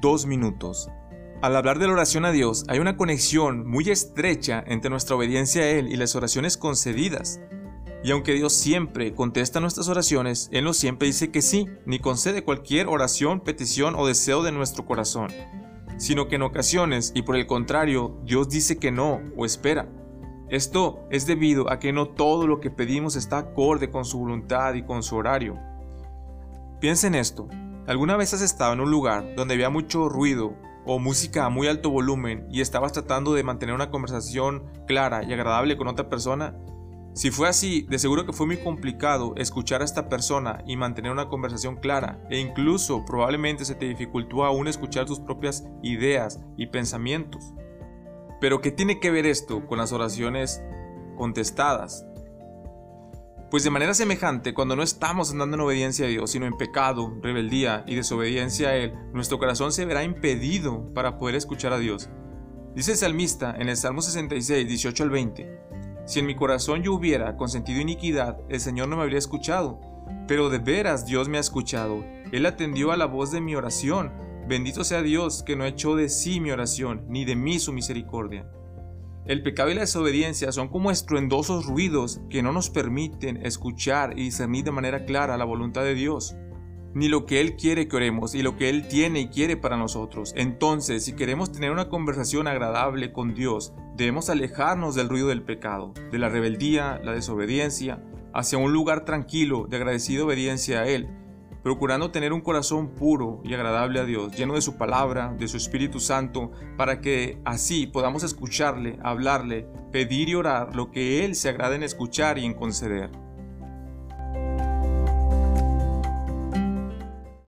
dos minutos. Al hablar de la oración a Dios, hay una conexión muy estrecha entre nuestra obediencia a Él y las oraciones concedidas. Y aunque Dios siempre contesta nuestras oraciones, Él no siempre dice que sí, ni concede cualquier oración, petición o deseo de nuestro corazón, sino que en ocasiones, y por el contrario, Dios dice que no o espera. Esto es debido a que no todo lo que pedimos está acorde con su voluntad y con su horario. Piensa en esto. ¿Alguna vez has estado en un lugar donde había mucho ruido o música a muy alto volumen y estabas tratando de mantener una conversación clara y agradable con otra persona? Si fue así, de seguro que fue muy complicado escuchar a esta persona y mantener una conversación clara, e incluso probablemente se te dificultó aún escuchar tus propias ideas y pensamientos. Pero ¿qué tiene que ver esto con las oraciones contestadas? Pues de manera semejante, cuando no estamos andando en obediencia a Dios, sino en pecado, rebeldía y desobediencia a Él, nuestro corazón se verá impedido para poder escuchar a Dios. Dice el salmista en el Salmo 66, 18 al 20, Si en mi corazón yo hubiera consentido iniquidad, el Señor no me habría escuchado, pero de veras Dios me ha escuchado, Él atendió a la voz de mi oración, bendito sea Dios que no echó de sí mi oración, ni de mí su misericordia. El pecado y la desobediencia son como estruendosos ruidos que no nos permiten escuchar y discernir de manera clara la voluntad de Dios, ni lo que Él quiere que oremos y lo que Él tiene y quiere para nosotros. Entonces, si queremos tener una conversación agradable con Dios, debemos alejarnos del ruido del pecado, de la rebeldía, la desobediencia, hacia un lugar tranquilo de agradecida obediencia a Él, procurando tener un corazón puro y agradable a Dios, lleno de su palabra, de su Espíritu Santo, para que así podamos escucharle, hablarle, pedir y orar lo que Él se agrada en escuchar y en conceder.